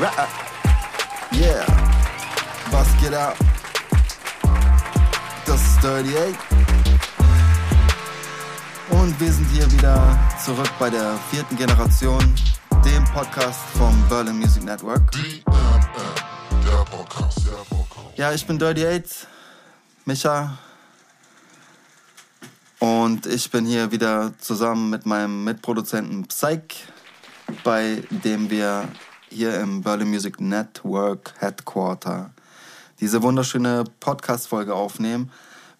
Rap. Yeah. Was geht ab? Das ist 38. Und wir sind hier wieder zurück bei der vierten Generation, dem Podcast vom Berlin Music Network. Ja, ich bin Dirty 8, Micha. Und ich bin hier wieder zusammen mit meinem Mitproduzenten Psych, bei dem wir hier im Berlin Music Network Headquarter diese wunderschöne Podcast-Folge aufnehmen.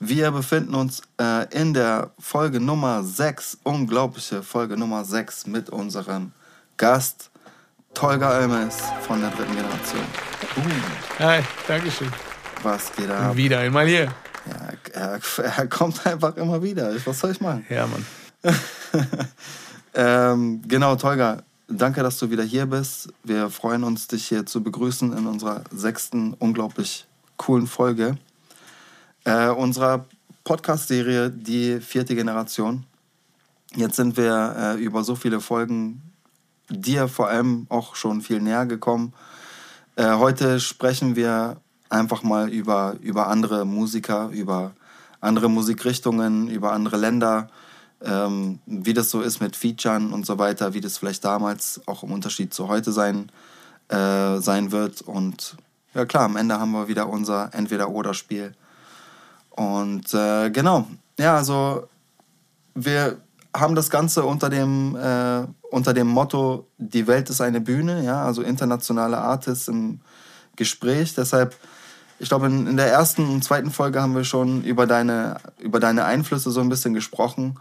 Wir befinden uns äh, in der Folge Nummer 6, unglaubliche Folge Nummer 6 mit unserem Gast Tolga Almes von der dritten Generation. Uh. Hi, Dankeschön. Was geht ab? Wieder einmal hier. Ja, er, er kommt einfach immer wieder. Was soll ich machen? Ja, Mann. ähm, genau, Tolga, danke, dass du wieder hier bist. Wir freuen uns, dich hier zu begrüßen in unserer sechsten unglaublich coolen Folge äh, unserer Podcast-Serie Die vierte Generation. Jetzt sind wir äh, über so viele Folgen dir vor allem auch schon viel näher gekommen. Äh, heute sprechen wir einfach mal über, über andere Musiker, über andere Musikrichtungen, über andere Länder, ähm, wie das so ist mit Featuren und so weiter, wie das vielleicht damals auch im Unterschied zu heute sein, äh, sein wird. Und ja klar, am Ende haben wir wieder unser Entweder-Oder-Spiel. Und äh, genau, ja, also wir haben das Ganze unter dem, äh, unter dem Motto, die Welt ist eine Bühne, ja, also internationale Artists im Gespräch. Deshalb, ich glaube, in, in der ersten und zweiten Folge haben wir schon über deine, über deine Einflüsse so ein bisschen gesprochen.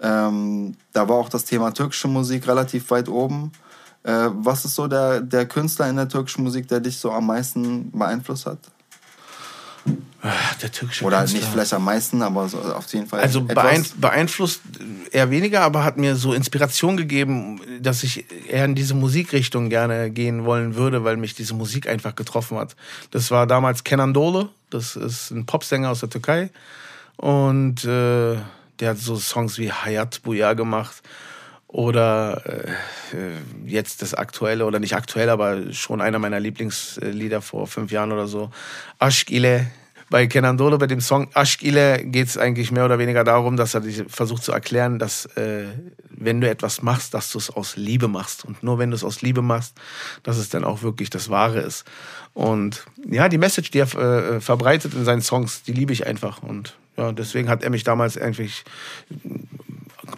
Ähm, da war auch das Thema türkische Musik relativ weit oben. Äh, was ist so der, der Künstler in der türkischen Musik, der dich so am meisten beeinflusst hat? Der türkische Oder Künstler. nicht vielleicht am meisten, aber so auf jeden Fall. Also etwas. beein beeinflusst eher weniger, aber hat mir so Inspiration gegeben, dass ich eher in diese Musikrichtung gerne gehen wollen würde, weil mich diese Musik einfach getroffen hat. Das war damals Kenan Dole, das ist ein Popsänger aus der Türkei und äh, der hat so Songs wie Hayat Buya gemacht oder äh, jetzt das aktuelle oder nicht aktuell, aber schon einer meiner Lieblingslieder vor fünf Jahren oder so, Aşk ile bei Kenan Dole, bei dem Song ile geht es eigentlich mehr oder weniger darum, dass er versucht zu erklären, dass äh, wenn du etwas machst, dass du es aus Liebe machst. Und nur wenn du es aus Liebe machst, dass es dann auch wirklich das Wahre ist. Und ja, die Message, die er äh, verbreitet in seinen Songs, die liebe ich einfach. Und ja, deswegen hat er mich damals eigentlich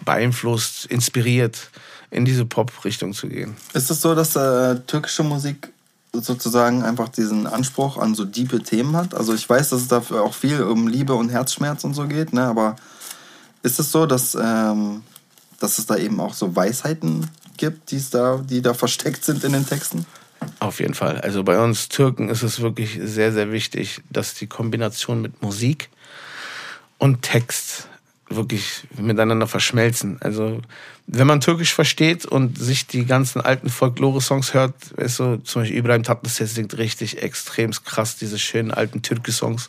beeinflusst, inspiriert, in diese Pop-Richtung zu gehen. Ist es so, dass äh, türkische Musik sozusagen einfach diesen Anspruch an so diepe Themen hat? Also ich weiß, dass es dafür auch viel um Liebe und Herzschmerz und so geht, ne? aber ist es so, dass, ähm, dass es da eben auch so Weisheiten gibt, die's da, die da versteckt sind in den Texten? Auf jeden Fall. Also bei uns Türken ist es wirklich sehr, sehr wichtig, dass die Kombination mit Musik und Text wirklich miteinander verschmelzen. Also wenn man Türkisch versteht und sich die ganzen alten Folklore-Songs hört, weißt du, zum Beispiel Ibrahim Tatlıses singt richtig extrem krass diese schönen alten Türkisch-Songs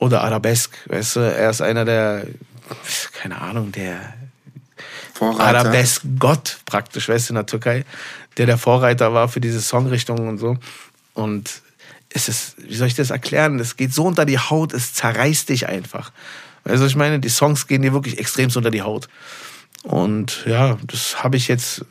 oder Arabesk, weißt du, er ist einer der, keine Ahnung, der Arabesk-Gott praktisch, weißt du, in der Türkei, der der Vorreiter war für diese Songrichtungen und so. Und es ist, wie soll ich das erklären? Es geht so unter die Haut, es zerreißt dich einfach. Also ich meine, die Songs gehen dir wirklich extrem unter die Haut. Und ja, das habe ich jetzt,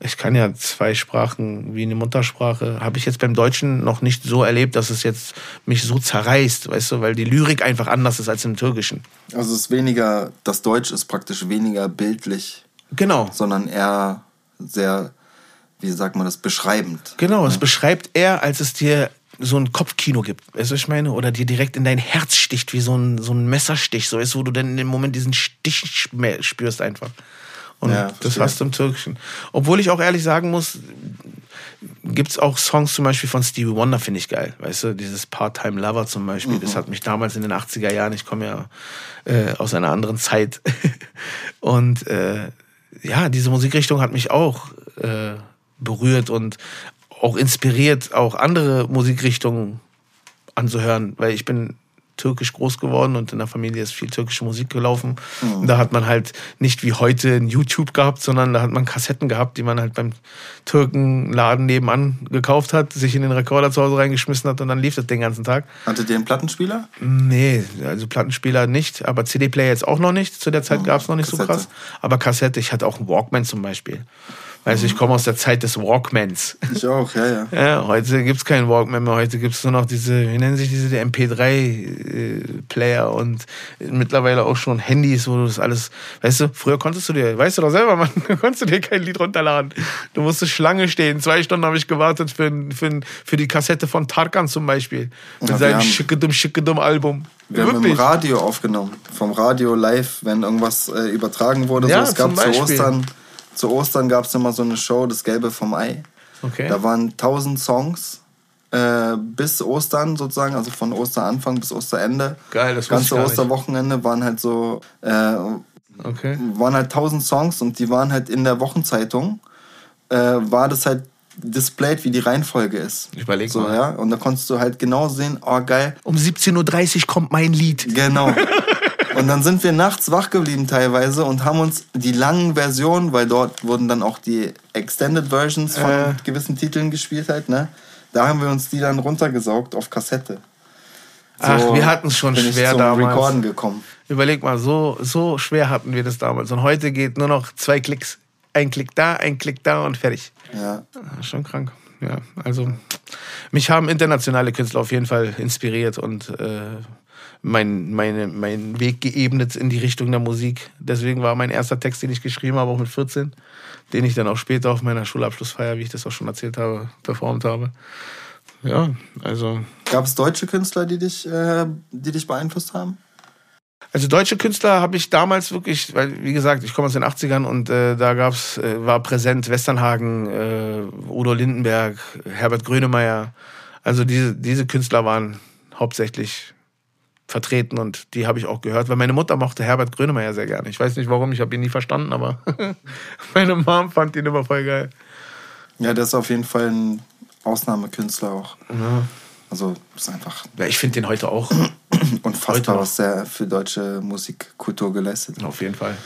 ich kann ja zwei Sprachen wie eine Muttersprache, habe ich jetzt beim Deutschen noch nicht so erlebt, dass es jetzt mich so zerreißt, weißt du, weil die Lyrik einfach anders ist als im Türkischen. Also es ist weniger, das Deutsch ist praktisch weniger bildlich. Genau. Sondern eher sehr, wie sagt man das, beschreibend. Genau, es beschreibt eher, als es dir so ein Kopfkino gibt, weißt du, was ich meine? Oder dir direkt in dein Herz sticht, wie so ein, so ein Messerstich, so du, wo du dann in dem Moment diesen Stich spürst einfach. Und Ja, das hast du im Türkischen. Obwohl ich auch ehrlich sagen muss, gibt's auch Songs zum Beispiel von Stevie Wonder, finde ich geil. Weißt du, dieses Part-Time Lover zum Beispiel, das hat mich damals in den 80er Jahren, ich komme ja äh, aus einer anderen Zeit. Und äh, ja, diese Musikrichtung hat mich auch äh, berührt und auch inspiriert, auch andere Musikrichtungen anzuhören, weil ich bin türkisch groß geworden und in der Familie ist viel türkische Musik gelaufen. Mhm. Da hat man halt nicht wie heute ein YouTube gehabt, sondern da hat man Kassetten gehabt, die man halt beim Türkenladen nebenan gekauft hat, sich in den Rekorder zu Hause reingeschmissen hat und dann lief das den ganzen Tag. Hattet ihr einen Plattenspieler? Nee, also Plattenspieler nicht, aber CD-Player jetzt auch noch nicht. Zu der Zeit mhm. gab es noch nicht Kassette. so krass. Aber Kassette, ich hatte auch einen Walkman zum Beispiel. Also ich komme aus der Zeit des Walkmans. Ich auch, ja, ja. ja heute gibt es keinen Walkman mehr. Heute gibt es nur noch diese, wie nennen sich diese, MP3-Player äh, und mittlerweile auch schon Handys, wo du das alles, weißt du, früher konntest du dir, weißt du doch selber, man, konntest du dir kein Lied runterladen. Du musstest Schlange stehen. Zwei Stunden habe ich gewartet für, für, für die Kassette von Tarkan zum Beispiel. Mit ja, seinem Schickedum Schickedum Album. Wir Wirklich? haben im Radio aufgenommen. Vom Radio live, wenn irgendwas äh, übertragen wurde. Ja, so, es gab zu Ostern zu Ostern gab es immer so eine Show, das Gelbe vom Ei. Okay. Da waren 1000 Songs äh, bis Ostern sozusagen, also von Osteranfang bis Osterende. Geil, das ganze Osterwochenende waren halt so, äh, okay. waren halt 1000 Songs und die waren halt in der Wochenzeitung, äh, war das halt displayed, wie die Reihenfolge ist. Ich überleg so, mal. Ja? Und da konntest du halt genau sehen, oh geil. Um 17.30 Uhr kommt mein Lied. Genau. Und dann sind wir nachts wach geblieben teilweise und haben uns die langen Versionen, weil dort wurden dann auch die Extended Versions von äh. gewissen Titeln gespielt halt, ne? Da haben wir uns die dann runtergesaugt auf Kassette. So Ach, wir hatten es schon schwer damals. Recorden gekommen. Überleg mal, so, so schwer hatten wir das damals. Und heute geht nur noch zwei Klicks. Ein Klick da, ein Klick da und fertig. Ja. Schon krank. Ja, also mich haben internationale Künstler auf jeden Fall inspiriert und äh, mein, meine, mein Weg geebnet in die Richtung der Musik. Deswegen war mein erster Text, den ich geschrieben habe, auch mit 14, den ich dann auch später auf meiner Schulabschlussfeier, wie ich das auch schon erzählt habe, performt habe. Ja, also. Gab es deutsche Künstler, die dich, äh, die dich beeinflusst haben? Also deutsche Künstler habe ich damals wirklich, weil wie gesagt, ich komme aus den 80ern und äh, da gab's, äh, war präsent Westernhagen, äh, Udo Lindenberg, Herbert Grönemeyer. Also diese, diese Künstler waren hauptsächlich vertreten und die habe ich auch gehört, weil meine Mutter mochte Herbert Grönemeyer sehr gerne. Ich weiß nicht warum, ich habe ihn nie verstanden, aber meine Mom fand ihn immer voll geil. Ja, der ist auf jeden Fall ein Ausnahmekünstler auch. Ja. Also ist einfach. Ja, ich finde den heute auch. Unfassbar, was der für deutsche Musikkultur geleistet hat. Auf jeden Fall.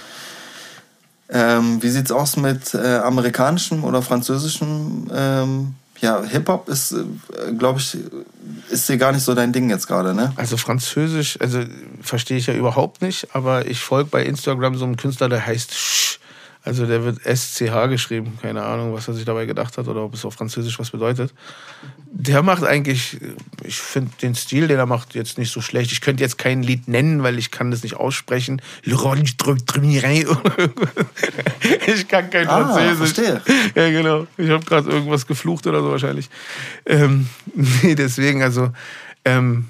Ähm, wie sieht's aus mit äh, amerikanischem oder französischem ähm, ja, Hip-Hop ist, äh, glaube ich, ist dir gar nicht so dein Ding jetzt gerade, ne? Also Französisch, also verstehe ich ja überhaupt nicht, aber ich folge bei Instagram so einem Künstler, der heißt Sch. Also der wird SCH geschrieben. Keine Ahnung, was er sich dabei gedacht hat oder ob es auf Französisch was bedeutet. Der macht eigentlich, ich finde den Stil, den er macht, jetzt nicht so schlecht. Ich könnte jetzt kein Lied nennen, weil ich kann das nicht aussprechen. ich kann kein ah, Französisch. Verstehe. Ja, genau. Ich habe gerade irgendwas geflucht oder so wahrscheinlich. Ähm, nee, deswegen, also ähm,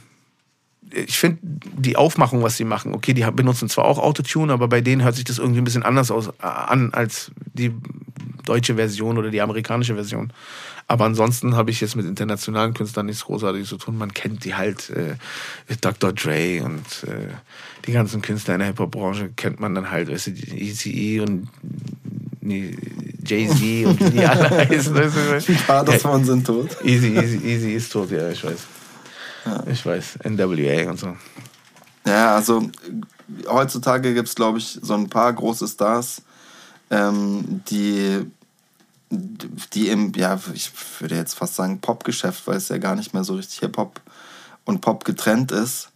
ich finde die Aufmachung, was sie machen, okay, die benutzen zwar auch Autotune, aber bei denen hört sich das irgendwie ein bisschen anders aus, äh, an als die deutsche Version oder die amerikanische Version. Aber ansonsten habe ich jetzt mit internationalen Künstlern nichts Großartiges zu tun. Man kennt die halt, äh, Dr. Dre und äh, die ganzen Künstler in der Hip-Hop-Branche kennt man dann halt, weißt du, Eazy-E und nee, Jay-Z und wie die alle heißen. Weißt du? Ein paar davon sind tot. Easy, Easy, Easy ist tot, ja, ich weiß. Ja. Ich weiß, NWA und so. Ja, also heutzutage gibt es, glaube ich, so ein paar große Stars, ähm, die, die im, ja, ich würde jetzt fast sagen Popgeschäft, weil es ja gar nicht mehr so richtig Hip-Hop und Pop getrennt ist,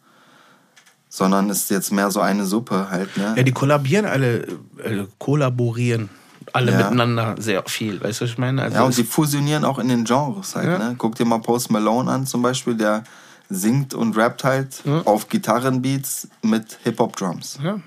sondern ist jetzt mehr so eine Suppe halt. Ne? Ja, die kollabieren alle, äh, kollaborieren alle ja. miteinander sehr viel, weißt du, was ich meine? Also ja, und sie fusionieren auch in den Genres halt. Ja. Ne? Guck dir mal Post Malone an zum Beispiel, der singt und rappt halt ja. auf Gitarrenbeats mit Hip-Hop-Drums. Ja.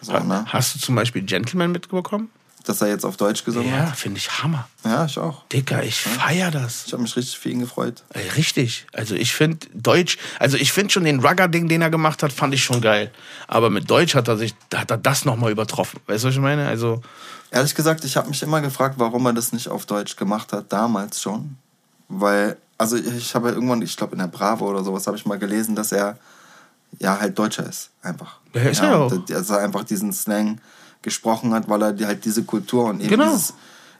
So, ne? Hast du zum Beispiel Gentleman mitbekommen? Dass er jetzt auf Deutsch gesungen ja, hat? Ja, finde ich Hammer. Ja, ich auch. Dicker, ich ja. feier das. Ich habe mich richtig für ihn gefreut. Ey, richtig. Also ich finde Deutsch, also ich finde schon den Rugger-Ding, den er gemacht hat, fand ich schon geil. Aber mit Deutsch hat er sich, hat er das nochmal übertroffen. Weißt du, was ich meine? Also. Ehrlich gesagt, ich habe mich immer gefragt, warum er das nicht auf Deutsch gemacht hat, damals schon. Weil also ich habe irgendwann, ich glaube in der Bravo oder sowas, habe ich mal gelesen, dass er ja halt Deutscher ist, einfach. Ja, ist ja, er auch. Dass er einfach diesen Slang gesprochen hat, weil er halt diese Kultur und eben genau. dieses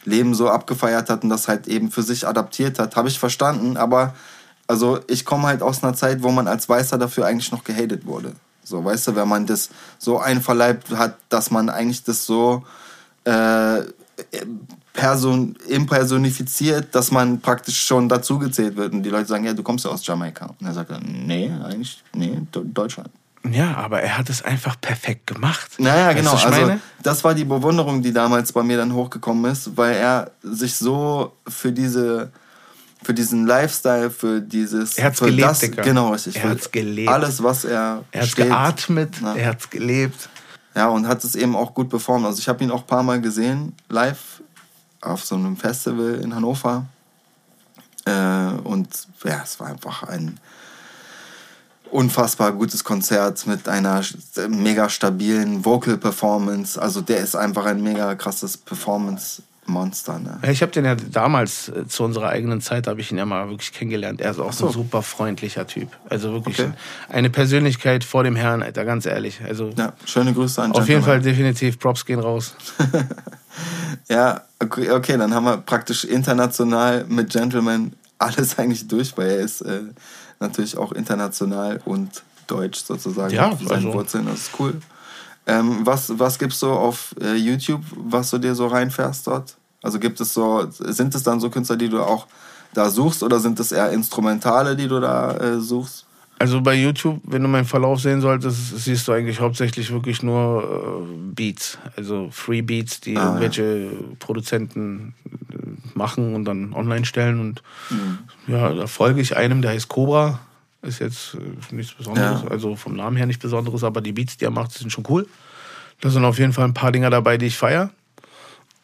Leben so abgefeiert hat und das halt eben für sich adaptiert hat, habe ich verstanden, aber also ich komme halt aus einer Zeit, wo man als Weißer dafür eigentlich noch gehatet wurde. So, weißt du, wenn man das so einverleibt hat, dass man eigentlich das so äh, person, impersonifiziert, dass man praktisch schon dazugezählt wird. Und die Leute sagen, ja, du kommst ja aus Jamaika. Und er sagt dann, nee, eigentlich, nee, Deutschland. Ja, aber er hat es einfach perfekt gemacht. Naja, genau. Weißt du, also, das war die Bewunderung, die damals bei mir dann hochgekommen ist, weil er sich so für diese für diesen Lifestyle, für dieses. Er hat's für gelebt, das, Digga. Genau, richtig. Er hat's gelebt. Alles, was er. Er hat geatmet, na. er hat's gelebt. Ja, und hat es eben auch gut performt. Also ich habe ihn auch ein paar Mal gesehen, live, auf so einem Festival in Hannover. Äh, und ja, es war einfach ein unfassbar gutes Konzert mit einer mega stabilen Vocal Performance. Also der ist einfach ein mega krasses Performance Monster. Ne? Ich habe den ja damals äh, zu unserer eigenen Zeit habe ich ihn ja mal wirklich kennengelernt. Er ist auch so. ein super freundlicher Typ. Also wirklich okay. eine Persönlichkeit vor dem Herrn, Alter, ganz ehrlich. Also ja, schöne Grüße an Auf jeden Fall definitiv Props gehen raus. ja, okay, okay, dann haben wir praktisch international mit Gentleman alles eigentlich durch, weil er ist äh, natürlich auch international und deutsch sozusagen. Ja, seine also. Wurzeln, das ist cool. Ähm, was, was gibst du auf äh, YouTube, was du dir so reinfährst dort? Also gibt es so, sind es dann so Künstler, die du auch da suchst oder sind es eher Instrumentale, die du da äh, suchst? Also bei YouTube, wenn du meinen Verlauf sehen solltest, siehst du eigentlich hauptsächlich wirklich nur äh, Beats, also Free Beats, die ah, irgendwelche ja. Produzenten äh, machen und dann online stellen. Und mhm. ja, da folge ich einem, der heißt Cobra. Ist jetzt äh, nichts Besonderes, ja. also vom Namen her nichts Besonderes, aber die Beats, die er macht, sind schon cool. Da sind auf jeden Fall ein paar Dinger dabei, die ich feiere.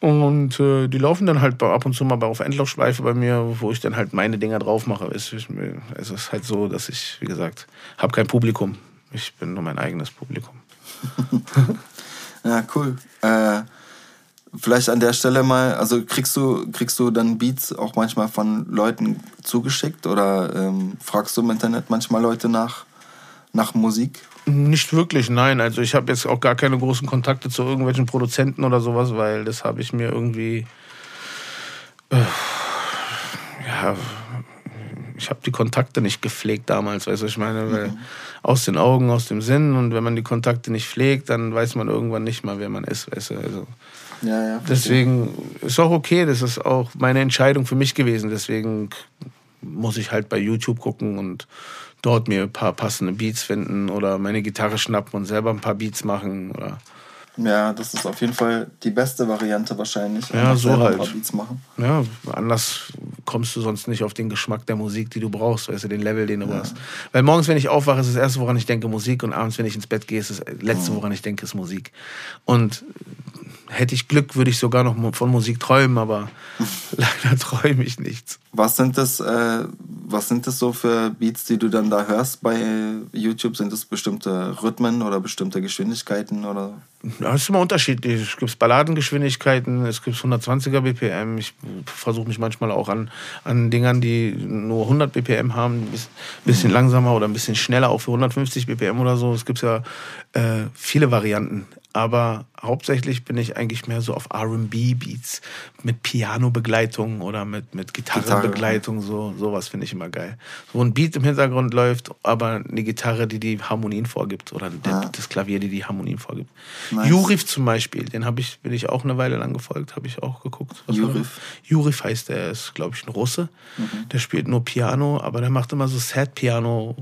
Und äh, die laufen dann halt ab und zu mal auf Endlaufschleife bei mir, wo ich dann halt meine Dinger drauf mache. Es ist halt so, dass ich, wie gesagt, habe kein Publikum. Ich bin nur mein eigenes Publikum. ja, cool. Äh, vielleicht an der Stelle mal, also kriegst du, kriegst du dann Beats auch manchmal von Leuten zugeschickt oder ähm, fragst du im Internet manchmal Leute nach, nach Musik? Nicht wirklich, nein. Also ich habe jetzt auch gar keine großen Kontakte zu irgendwelchen Produzenten oder sowas, weil das habe ich mir irgendwie... Äh, ja, ich habe die Kontakte nicht gepflegt damals, weißt du, ich meine, mhm. aus den Augen, aus dem Sinn und wenn man die Kontakte nicht pflegt, dann weiß man irgendwann nicht mal, wer man ist, weißt du. Also, ja, ja, deswegen ist auch okay, das ist auch meine Entscheidung für mich gewesen, deswegen muss ich halt bei YouTube gucken und dort mir ein paar passende Beats finden oder meine Gitarre schnappen und selber ein paar Beats machen. Oder ja, das ist auf jeden Fall die beste Variante wahrscheinlich. Ja, so halt. Beats machen. Ja, anders kommst du sonst nicht auf den Geschmack der Musik, die du brauchst, weißt du, den Level, den du ja. brauchst. Weil morgens, wenn ich aufwache, ist das erste, woran ich denke, Musik und abends, wenn ich ins Bett gehe, ist das letzte, mhm. woran ich denke, ist Musik. Und hätte ich Glück, würde ich sogar noch von Musik träumen, aber leider träume ich nichts. Was sind das, äh, was sind das so für Beats, die du dann da hörst bei YouTube? Sind das bestimmte Rhythmen oder bestimmte Geschwindigkeiten oder? Ja, das ist immer unterschiedlich. Es gibt Balladengeschwindigkeiten, es gibt 120er BPM. Ich versuche mich manchmal auch an, an Dingern, die nur 100 BPM haben, ein bisschen mhm. langsamer oder ein bisschen schneller, auch für 150 BPM oder so. Es gibt ja äh, viele Varianten aber hauptsächlich bin ich eigentlich mehr so auf R&B-Beats mit Piano-Begleitung oder mit, mit Gitarrenbegleitung, so, sowas finde ich immer geil. Wo ein Beat im Hintergrund läuft, aber eine Gitarre, die die Harmonien vorgibt oder ja. das Klavier, die die Harmonien vorgibt. Nice. Jurif zum Beispiel, den habe ich, bin ich auch eine Weile lang gefolgt, habe ich auch geguckt. Jurif? Jurif heißt der, ist glaube ich ein Russe, mhm. der spielt nur Piano, aber der macht immer so Sad-Piano.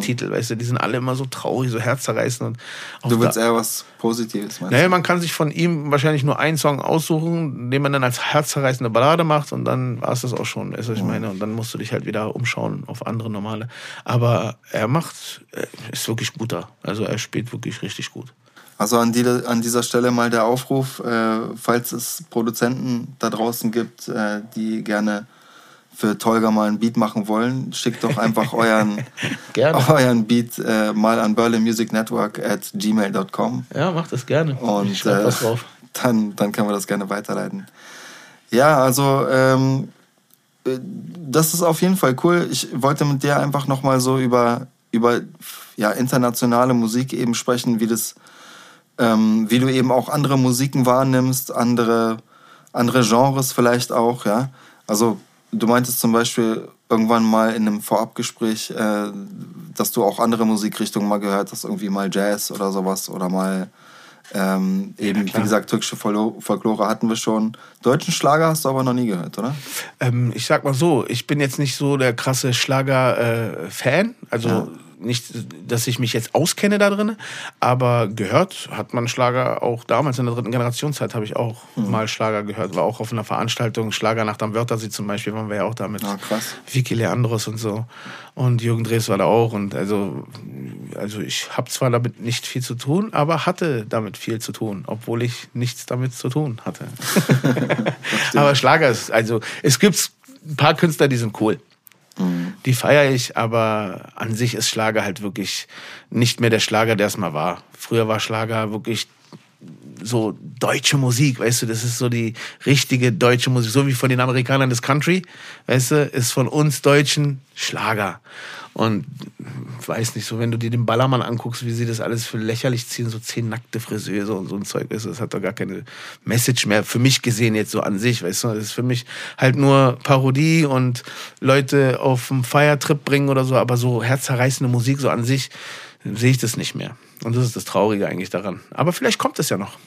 Titel, weißt du, die sind alle immer so traurig, so herzzerreißend. Und du willst eher was Positives, meinst Naja, man kann sich von ihm wahrscheinlich nur einen Song aussuchen, den man dann als herzzerreißende Ballade macht und dann war es das auch schon, weißt du, was ich mhm. meine? Und dann musst du dich halt wieder umschauen auf andere normale. Aber er macht, äh, ist wirklich guter. Also er spielt wirklich richtig gut. Also an, die, an dieser Stelle mal der Aufruf, äh, falls es Produzenten da draußen gibt, äh, die gerne für Tolga mal ein Beat machen wollen, schickt doch einfach euren, euren Beat äh, mal an Berlin Music Network at gmail.com. Ja, macht das gerne. Und ich äh, was drauf. Dann, dann können wir das gerne weiterleiten. Ja, also ähm, äh, das ist auf jeden Fall cool. Ich wollte mit dir einfach nochmal so über, über ja, internationale Musik eben sprechen, wie das, ähm, wie du eben auch andere Musiken wahrnimmst, andere, andere Genres vielleicht auch, ja. Also du meintest zum Beispiel irgendwann mal in einem Vorabgespräch, äh, dass du auch andere Musikrichtungen mal gehört hast, irgendwie mal Jazz oder sowas oder mal ähm, eben, wie gesagt, türkische Folklore hatten wir schon. Deutschen Schlager hast du aber noch nie gehört, oder? Ähm, ich sag mal so, ich bin jetzt nicht so der krasse Schlager-Fan. Äh, also ja nicht, dass ich mich jetzt auskenne da drin, aber gehört hat man Schlager auch damals in der dritten Generationszeit habe ich auch mhm. mal Schlager gehört. War auch auf einer Veranstaltung, Schlagernacht am Wörthersee zum Beispiel, waren wir ja auch da mit ah, krass. Vicky Leandros und so. Und Jürgen Drees war da auch. Und also, also ich habe zwar damit nicht viel zu tun, aber hatte damit viel zu tun, obwohl ich nichts damit zu tun hatte. aber Schlager ist, also es gibt ein paar Künstler, die sind cool. Die feiere ich, aber an sich ist Schlager halt wirklich nicht mehr der Schlager, der es mal war. Früher war Schlager wirklich so deutsche Musik, weißt du, das ist so die richtige deutsche Musik, so wie von den Amerikanern das Country, weißt du, ist von uns Deutschen Schlager. Und weiß nicht, so wenn du dir den Ballermann anguckst, wie sie das alles für lächerlich ziehen, so zehn nackte Friseure und so ein Zeug, weißt du, das hat doch gar keine Message mehr für mich gesehen jetzt so an sich, weißt du, das ist für mich halt nur Parodie und Leute auf einen Feiertrip bringen oder so, aber so herzerreißende Musik so an sich sehe ich das nicht mehr. Und das ist das Traurige eigentlich daran. Aber vielleicht kommt es ja noch.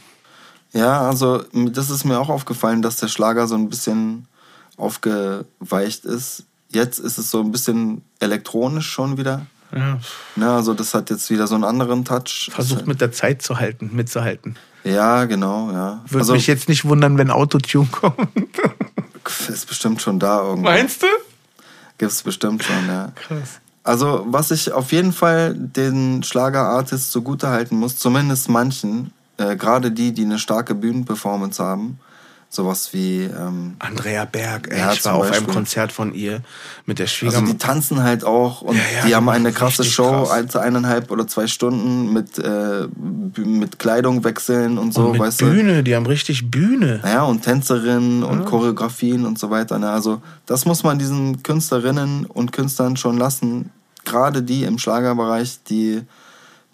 Ja, also das ist mir auch aufgefallen, dass der Schlager so ein bisschen aufgeweicht ist. Jetzt ist es so ein bisschen elektronisch schon wieder. Ja. Na, also das hat jetzt wieder so einen anderen Touch. Versucht mit der Zeit zu halten, mitzuhalten. Ja, genau, ja. Würde also, mich jetzt nicht wundern, wenn Autotune kommt. ist bestimmt schon da irgendwo. Meinst du? Gibt es bestimmt schon, ja. Krass. Also, was ich auf jeden Fall den Schlagerartists zugute halten muss, zumindest manchen, äh, gerade die, die eine starke Bühnenperformance haben, sowas wie ähm, Andrea Berg, ey, ja, ich war auf einem Konzert von ihr mit der Schwiegermutter. Also die tanzen halt auch und ja, ja, die haben eine krasse Show, krass. eineinhalb oder zwei Stunden mit, äh, mit Kleidung wechseln und so, und mit weißt Bühne, du? die haben richtig Bühne. Ja, und Tänzerinnen und Choreografien und so weiter. Ne? Also das muss man diesen Künstlerinnen und Künstlern schon lassen. Gerade die im Schlagerbereich, die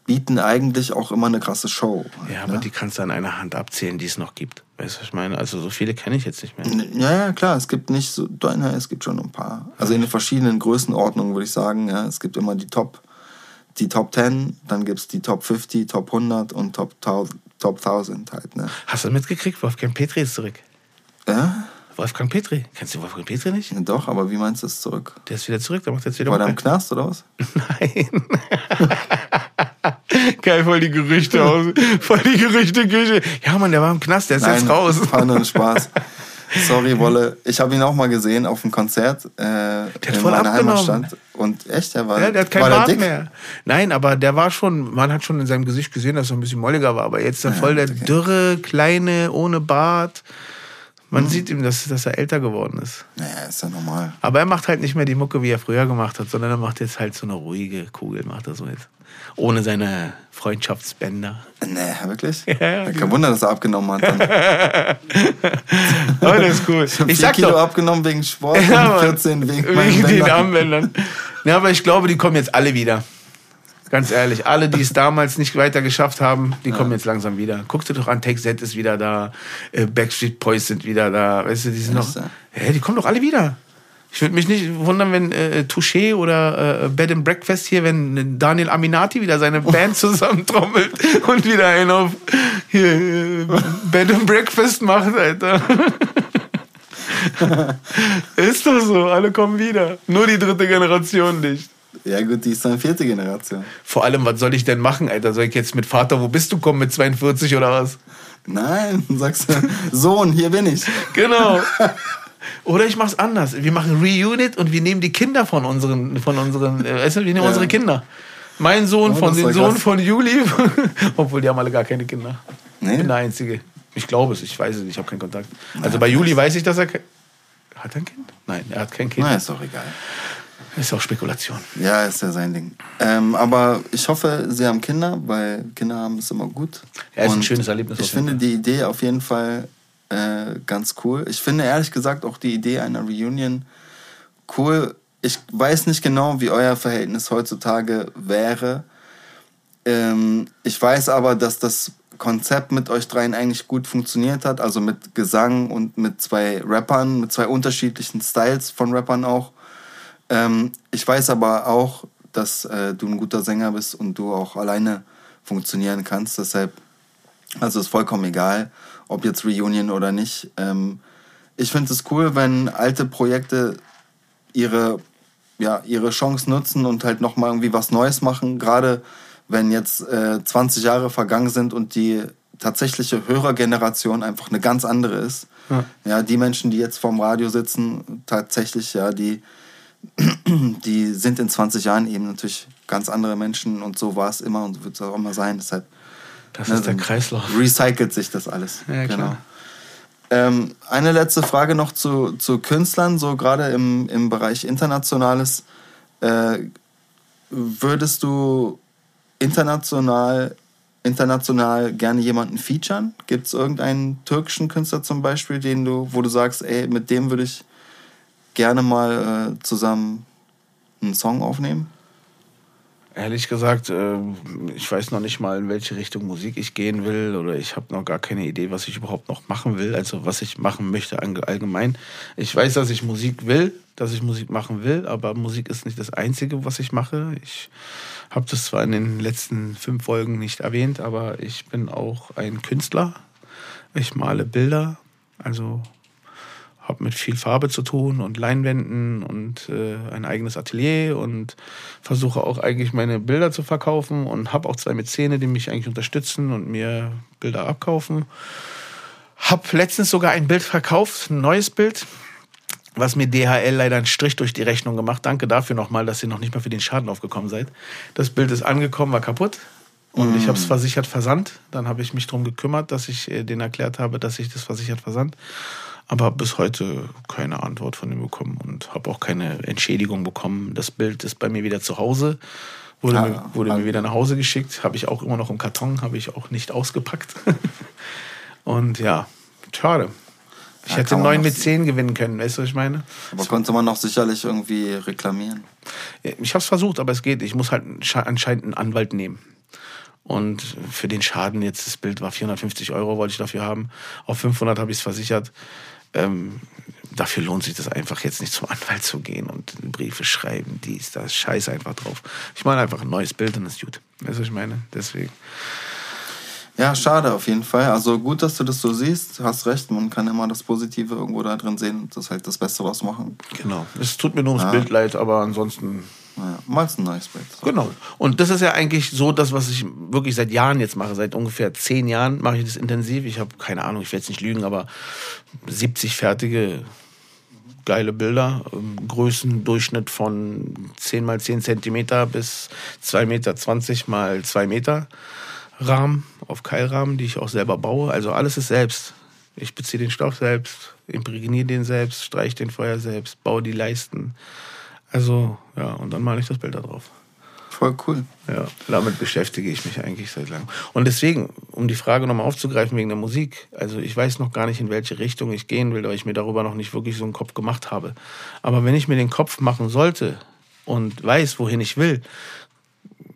bieten eigentlich auch immer eine krasse Show. Ja, aber ne? die kannst du an einer Hand abzählen, die es noch gibt. Weißt du, was ich meine? Also so viele kenne ich jetzt nicht mehr. Ja, ja, klar, es gibt nicht so, na, es gibt schon ein paar. Also in den verschiedenen Größenordnungen würde ich sagen, ja, es gibt immer die Top, die Top 10, dann gibt es die Top 50, Top 100 und Top, Top 1000 halt. Ne? Hast du mitgekriegt, Wolfgang Petri ist zurück? Ja? Wolfgang Petri. Kennst du Wolfgang Petri nicht? Ja, doch, aber wie meinst du es zurück? Der ist wieder zurück, der macht jetzt wieder War der im Knast oder was? Nein. Geil, voll die Gerüchte aus. Voll die Gerüchte, Küche. Ja, Mann, der war im Knast, der ist Nein, jetzt raus. War nur ein Spaß. Sorry, Wolle. Ich habe ihn auch mal gesehen auf einem Konzert äh, der in voll Heimatstadt. Und echt, der war. Ja, der hat keinen Bart mehr. Nein, aber der war schon, man hat schon in seinem Gesicht gesehen, dass er ein bisschen molliger war. Aber jetzt ist er voll der okay. dürre, kleine, ohne Bart. Man mhm. sieht ihm, dass, dass er älter geworden ist. Naja, ist ja normal. Aber er macht halt nicht mehr die Mucke, wie er früher gemacht hat, sondern er macht jetzt halt so eine ruhige Kugel, macht er so jetzt. Ohne seine Freundschaftsbänder. Nee, wirklich? Ja, ja, Kein genau. Wunder, dass er abgenommen hat. Dann. oh, das ist cool. Ich, ich sag Kilo doch, abgenommen wegen Sport ja, und 14 wegen, wegen den Armbändern. Ja, aber ich glaube, die kommen jetzt alle wieder. Ganz ehrlich, alle, die es damals nicht weiter geschafft haben, die kommen jetzt langsam wieder. Guck dir doch an, Take Z ist wieder da, äh, Backstreet Boys sind wieder da, weißt du, die sind noch. Hä, die kommen doch alle wieder. Ich würde mich nicht wundern, wenn äh, Touché oder äh, Bed and Breakfast hier, wenn Daniel Aminati wieder seine Band zusammentrommelt und wieder einen auf hier, äh, Bed and Breakfast macht, Alter. ist doch so, alle kommen wieder. Nur die dritte Generation nicht. Ja gut, die ist dann vierte Generation. Vor allem, was soll ich denn machen, Alter? Soll ich jetzt mit Vater, wo bist du kommen, mit 42 oder was? Nein, sagst du, Sohn, hier bin ich. Genau. Oder ich mach's anders. Wir machen Reunit und wir nehmen die Kinder von unseren, von unseren, äh, weißt du, wir nehmen ja. unsere Kinder. Mein Sohn oh, von den Sohn krass. von Juli, obwohl die haben alle gar keine Kinder. Nee. Ich bin der Einzige. Ich glaube es, ich weiß es nicht, ich habe keinen Kontakt. Also ja, bei Juli weiß ich, dass er. Hat er ein Kind? Nein, er hat kein Kind. Nein, ist doch egal. Ist auch Spekulation. Ja, ist ja sein Ding. Ähm, aber ich hoffe, Sie haben Kinder, weil Kinder haben ist immer gut. Ja, ist Und ein schönes Erlebnis. Ich finde die Idee auf jeden Fall äh, ganz cool. Ich finde ehrlich gesagt auch die Idee einer Reunion cool. Ich weiß nicht genau, wie euer Verhältnis heutzutage wäre. Ähm, ich weiß aber, dass das Konzept mit euch dreien eigentlich gut funktioniert hat. Also mit Gesang und mit zwei Rappern, mit zwei unterschiedlichen Styles von Rappern auch. Ähm, ich weiß aber auch, dass äh, du ein guter Sänger bist und du auch alleine funktionieren kannst. Deshalb, also ist vollkommen egal, ob jetzt Reunion oder nicht. Ähm, ich finde es cool, wenn alte Projekte ihre, ja, ihre Chance nutzen und halt nochmal irgendwie was Neues machen. Gerade wenn jetzt äh, 20 Jahre vergangen sind und die tatsächliche Hörergeneration einfach eine ganz andere ist. Ja. ja, die Menschen, die jetzt vorm Radio sitzen, tatsächlich, ja, die, die sind in 20 Jahren eben natürlich ganz andere Menschen und so war es immer und wird es auch immer sein. Deshalb, das ne, ist der Kreislauf. Recycelt sich das alles. Ja, genau. Ähm, eine letzte Frage noch zu, zu Künstlern, so gerade im, im Bereich Internationales. Äh, würdest du international, international gerne jemanden featuren? Gibt es irgendeinen türkischen Künstler zum Beispiel, den du, wo du sagst, ey, mit dem würde ich gerne mal äh, zusammen einen Song aufnehmen? Ehrlich gesagt, äh, ich weiß noch nicht mal, in welche Richtung Musik ich gehen will oder ich habe noch gar keine Idee, was ich überhaupt noch machen will, also was ich machen möchte allgemein. Ich weiß, dass ich Musik will, dass ich Musik machen will, aber Musik ist nicht das Einzige, was ich mache. Ich habe das zwar in den letzten fünf Folgen nicht erwähnt, aber ich bin auch ein Künstler. Ich male Bilder, also habe mit viel Farbe zu tun und Leinwänden und äh, ein eigenes Atelier und versuche auch eigentlich meine Bilder zu verkaufen und habe auch zwei Mäzene, die mich eigentlich unterstützen und mir Bilder abkaufen. Hab letztens sogar ein Bild verkauft, ein neues Bild, was mir DHL leider einen Strich durch die Rechnung gemacht. Danke dafür nochmal, dass ihr noch nicht mal für den Schaden aufgekommen seid. Das Bild ist angekommen, war kaputt. Und mm. ich habe es versichert versandt. Dann habe ich mich darum gekümmert, dass ich äh, denen erklärt habe, dass ich das versichert versandt aber bis heute keine Antwort von ihm bekommen und habe auch keine Entschädigung bekommen. Das Bild ist bei mir wieder zu Hause, wurde, ah, mir, wurde mir wieder nach Hause geschickt, habe ich auch immer noch im Karton, habe ich auch nicht ausgepackt. und ja, schade. Ich ja, hätte neun mit zehn gewinnen können, weißt du, was ich meine? Aber das konnte man noch sicherlich irgendwie reklamieren. Ich habe es versucht, aber es geht. Ich muss halt anscheinend einen Anwalt nehmen. Und für den Schaden jetzt, das Bild war 450 Euro, wollte ich dafür haben. Auf 500 habe ich es versichert ähm, dafür lohnt sich das einfach jetzt nicht zum Anwalt zu gehen und Briefe schreiben, dies, das, scheiß einfach drauf. Ich meine einfach ein neues Bild und das ist gut. Weißt du, was ich meine? Deswegen. Ja, schade auf jeden Fall. Also gut, dass du das so siehst. Du hast recht, man kann immer das Positive irgendwo da drin sehen und das halt das Beste draus machen. Genau. Es tut mir nur ums ja. Bild leid, aber ansonsten ja, mal ein neues Bild. Genau. Und das ist ja eigentlich so das, was ich wirklich seit Jahren jetzt mache. Seit ungefähr zehn Jahren mache ich das intensiv. Ich habe keine Ahnung, ich werde jetzt nicht lügen, aber 70 fertige geile Bilder. Größendurchschnitt von 10 mal 10 Zentimeter bis 2 Meter 20 mal 2 Meter Rahmen auf Keilrahmen, die ich auch selber baue. Also alles ist selbst. Ich beziehe den Stoff selbst, imprägniere den selbst, streiche den Feuer selbst, baue die Leisten. Also, ja, und dann male ich das Bild da drauf. Voll cool. Ja, damit beschäftige ich mich eigentlich seit langem. Und deswegen, um die Frage nochmal aufzugreifen wegen der Musik, also ich weiß noch gar nicht, in welche Richtung ich gehen will, weil ich mir darüber noch nicht wirklich so einen Kopf gemacht habe. Aber wenn ich mir den Kopf machen sollte und weiß, wohin ich will,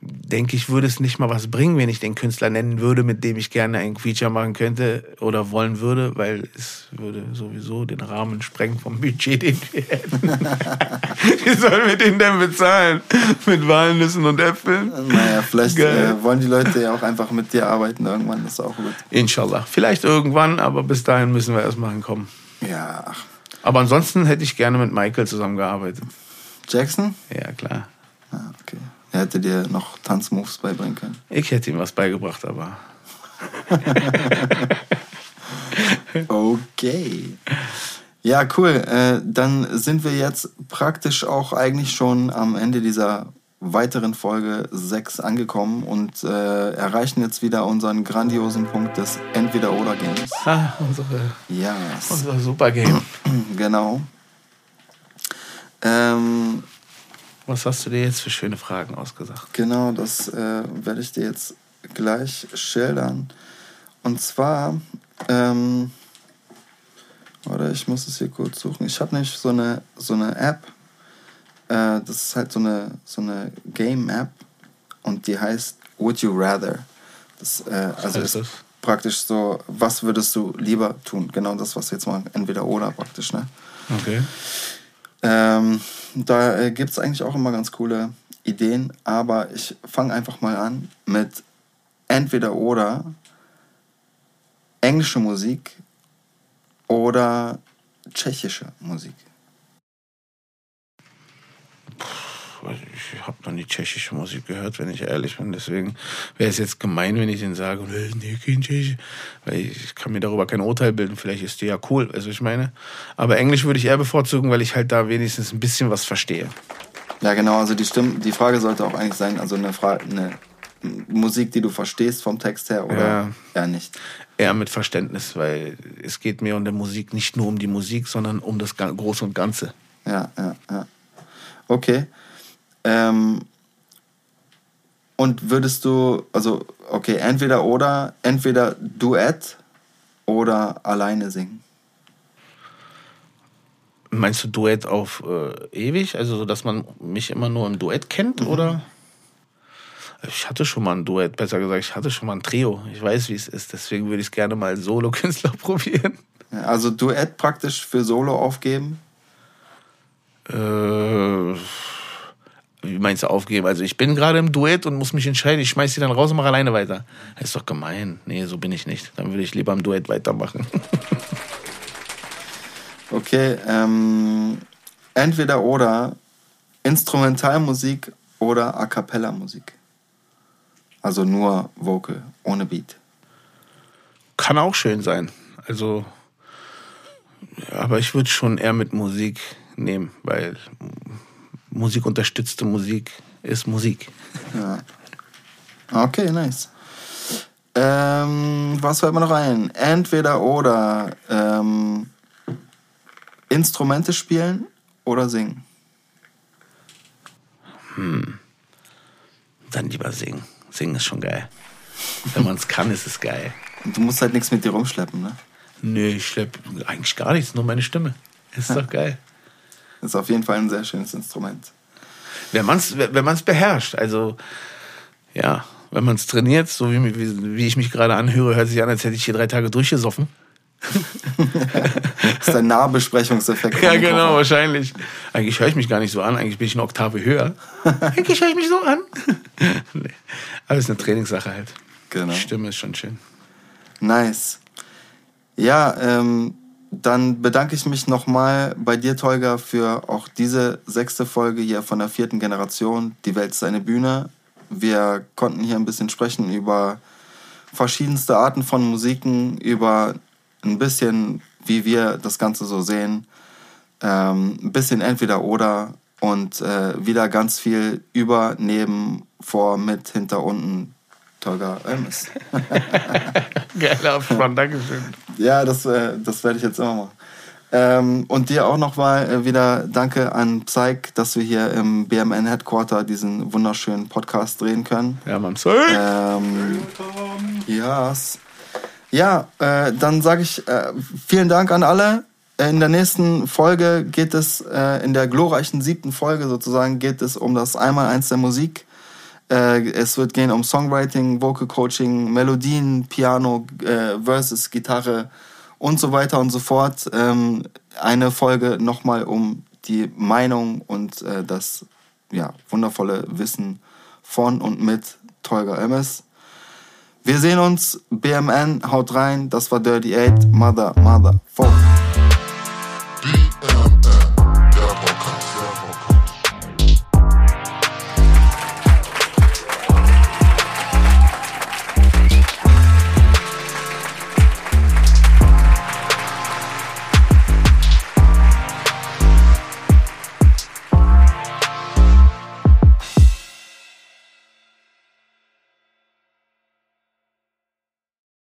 denke ich, würde es nicht mal was bringen, wenn ich den Künstler nennen würde, mit dem ich gerne ein Feature machen könnte oder wollen würde, weil es würde sowieso den Rahmen sprengen vom Budget, den wir hätten. Wie sollen wir den denn bezahlen? Mit Walnüssen und Äpfeln? Naja, vielleicht äh, wollen die Leute ja auch einfach mit dir arbeiten irgendwann, das ist auch gut. Inshallah. Vielleicht irgendwann, aber bis dahin müssen wir erstmal hinkommen. Ja. Aber ansonsten hätte ich gerne mit Michael zusammengearbeitet. Jackson? Ja, klar. Ah, okay. Er hätte dir noch Tanzmoves beibringen können. Ich hätte ihm was beigebracht, aber. okay. Ja, cool. Äh, dann sind wir jetzt praktisch auch eigentlich schon am Ende dieser weiteren Folge 6 angekommen und äh, erreichen jetzt wieder unseren grandiosen Punkt des Entweder-Oder-Games. Ah, unsere, yes. unser Super-Game. genau. Ähm, was hast du dir jetzt für schöne Fragen ausgesagt? Genau, das äh, werde ich dir jetzt gleich schildern. Und zwar, ähm, oder ich muss es hier kurz suchen. Ich habe nämlich so eine, so eine App. Äh, das ist halt so eine, so eine Game-App und die heißt Would You Rather. Das, äh, also heißt das? praktisch so, was würdest du lieber tun? Genau das, was wir jetzt mal entweder oder praktisch, ne? Okay. Ähm, da äh, gibt es eigentlich auch immer ganz coole Ideen, aber ich fange einfach mal an mit entweder oder englische Musik oder tschechische Musik. Ich habe noch nie tschechische Musik gehört, wenn ich ehrlich bin. Deswegen wäre es jetzt gemein, wenn ich den sage, nee, kein Tschechisch. Weil ich kann mir darüber kein Urteil bilden. Vielleicht ist die ja cool, also ich meine. Aber Englisch würde ich eher bevorzugen, weil ich halt da wenigstens ein bisschen was verstehe. Ja, genau. Also die Stimme, die Frage sollte auch eigentlich sein, also eine, Frage, eine Musik, die du verstehst vom Text her oder ja. eher nicht? Eher mit Verständnis, weil es geht mir um die Musik nicht nur um die Musik, sondern um das Große und Ganze. Ja, ja, ja. Okay. Ähm, und würdest du, also, okay, entweder oder, entweder Duett oder alleine singen? Meinst du Duett auf äh, ewig? Also, so, dass man mich immer nur im Duett kennt, mhm. oder? Ich hatte schon mal ein Duett, besser gesagt, ich hatte schon mal ein Trio. Ich weiß, wie es ist, deswegen würde ich es gerne mal Solo-Künstler probieren. Also Duett praktisch für Solo aufgeben? Äh wie meinst du aufgeben? Also ich bin gerade im Duett und muss mich entscheiden, ich schmeiß sie dann raus und mache alleine weiter. Das ist doch gemein. Nee, so bin ich nicht. Dann würde ich lieber im Duett weitermachen. okay, ähm, entweder oder Instrumentalmusik oder A cappella Musik. Also nur Vocal, ohne Beat. Kann auch schön sein. Also, aber ich würde schon eher mit Musik nehmen, weil musikunterstützte Musik ist Musik. Ja. Okay, nice. Ähm, was fällt mir noch ein? Entweder oder ähm, Instrumente spielen oder singen. Hm. Dann lieber singen. Singen ist schon geil. Wenn man es kann, ist es geil. Und du musst halt nichts mit dir rumschleppen, ne? Nö, ich schleppe eigentlich gar nichts, nur meine Stimme. Ist doch geil. Ist auf jeden Fall ein sehr schönes Instrument. Wenn man es wenn man's beherrscht, also ja, wenn man es trainiert, so wie, wie, wie ich mich gerade anhöre, hört sich an, als hätte ich hier drei Tage durchgesoffen. das ist ein Nahbesprechungseffekt. ja, genau, wahrscheinlich. Eigentlich höre ich mich gar nicht so an, eigentlich bin ich eine Oktave höher. eigentlich höre ich mich so an. nee. Aber es ist eine Trainingssache halt. Genau. Die Stimme ist schon schön. Nice. Ja, ähm, dann bedanke ich mich nochmal bei dir, Tolga, für auch diese sechste Folge hier von der vierten Generation. Die Welt ist eine Bühne. Wir konnten hier ein bisschen sprechen über verschiedenste Arten von Musiken, über ein bisschen, wie wir das Ganze so sehen. Ähm, ein bisschen entweder oder und äh, wieder ganz viel über, neben, vor, mit, hinter, unten. Tolga Elmes. Geiler Abspann, Dankeschön. Ja, das, äh, das werde ich jetzt immer machen. Ähm, und dir auch nochmal äh, wieder danke an Psych, dass wir hier im BMN Headquarter diesen wunderschönen Podcast drehen können. Ja, man, Psych. Ähm, yes. Ja, äh, dann sage ich äh, vielen Dank an alle. In der nächsten Folge geht es, äh, in der glorreichen siebten Folge sozusagen, geht es um das Einmaleins der Musik. Äh, es wird gehen um Songwriting, Vocal Coaching, Melodien, Piano, äh, Verses, Gitarre und so weiter und so fort. Ähm, eine Folge nochmal um die Meinung und äh, das ja, wundervolle Wissen von und mit Tolga Emmes. Wir sehen uns. BMN, haut rein. Das war Dirty 8. Mother, Mother, Folk.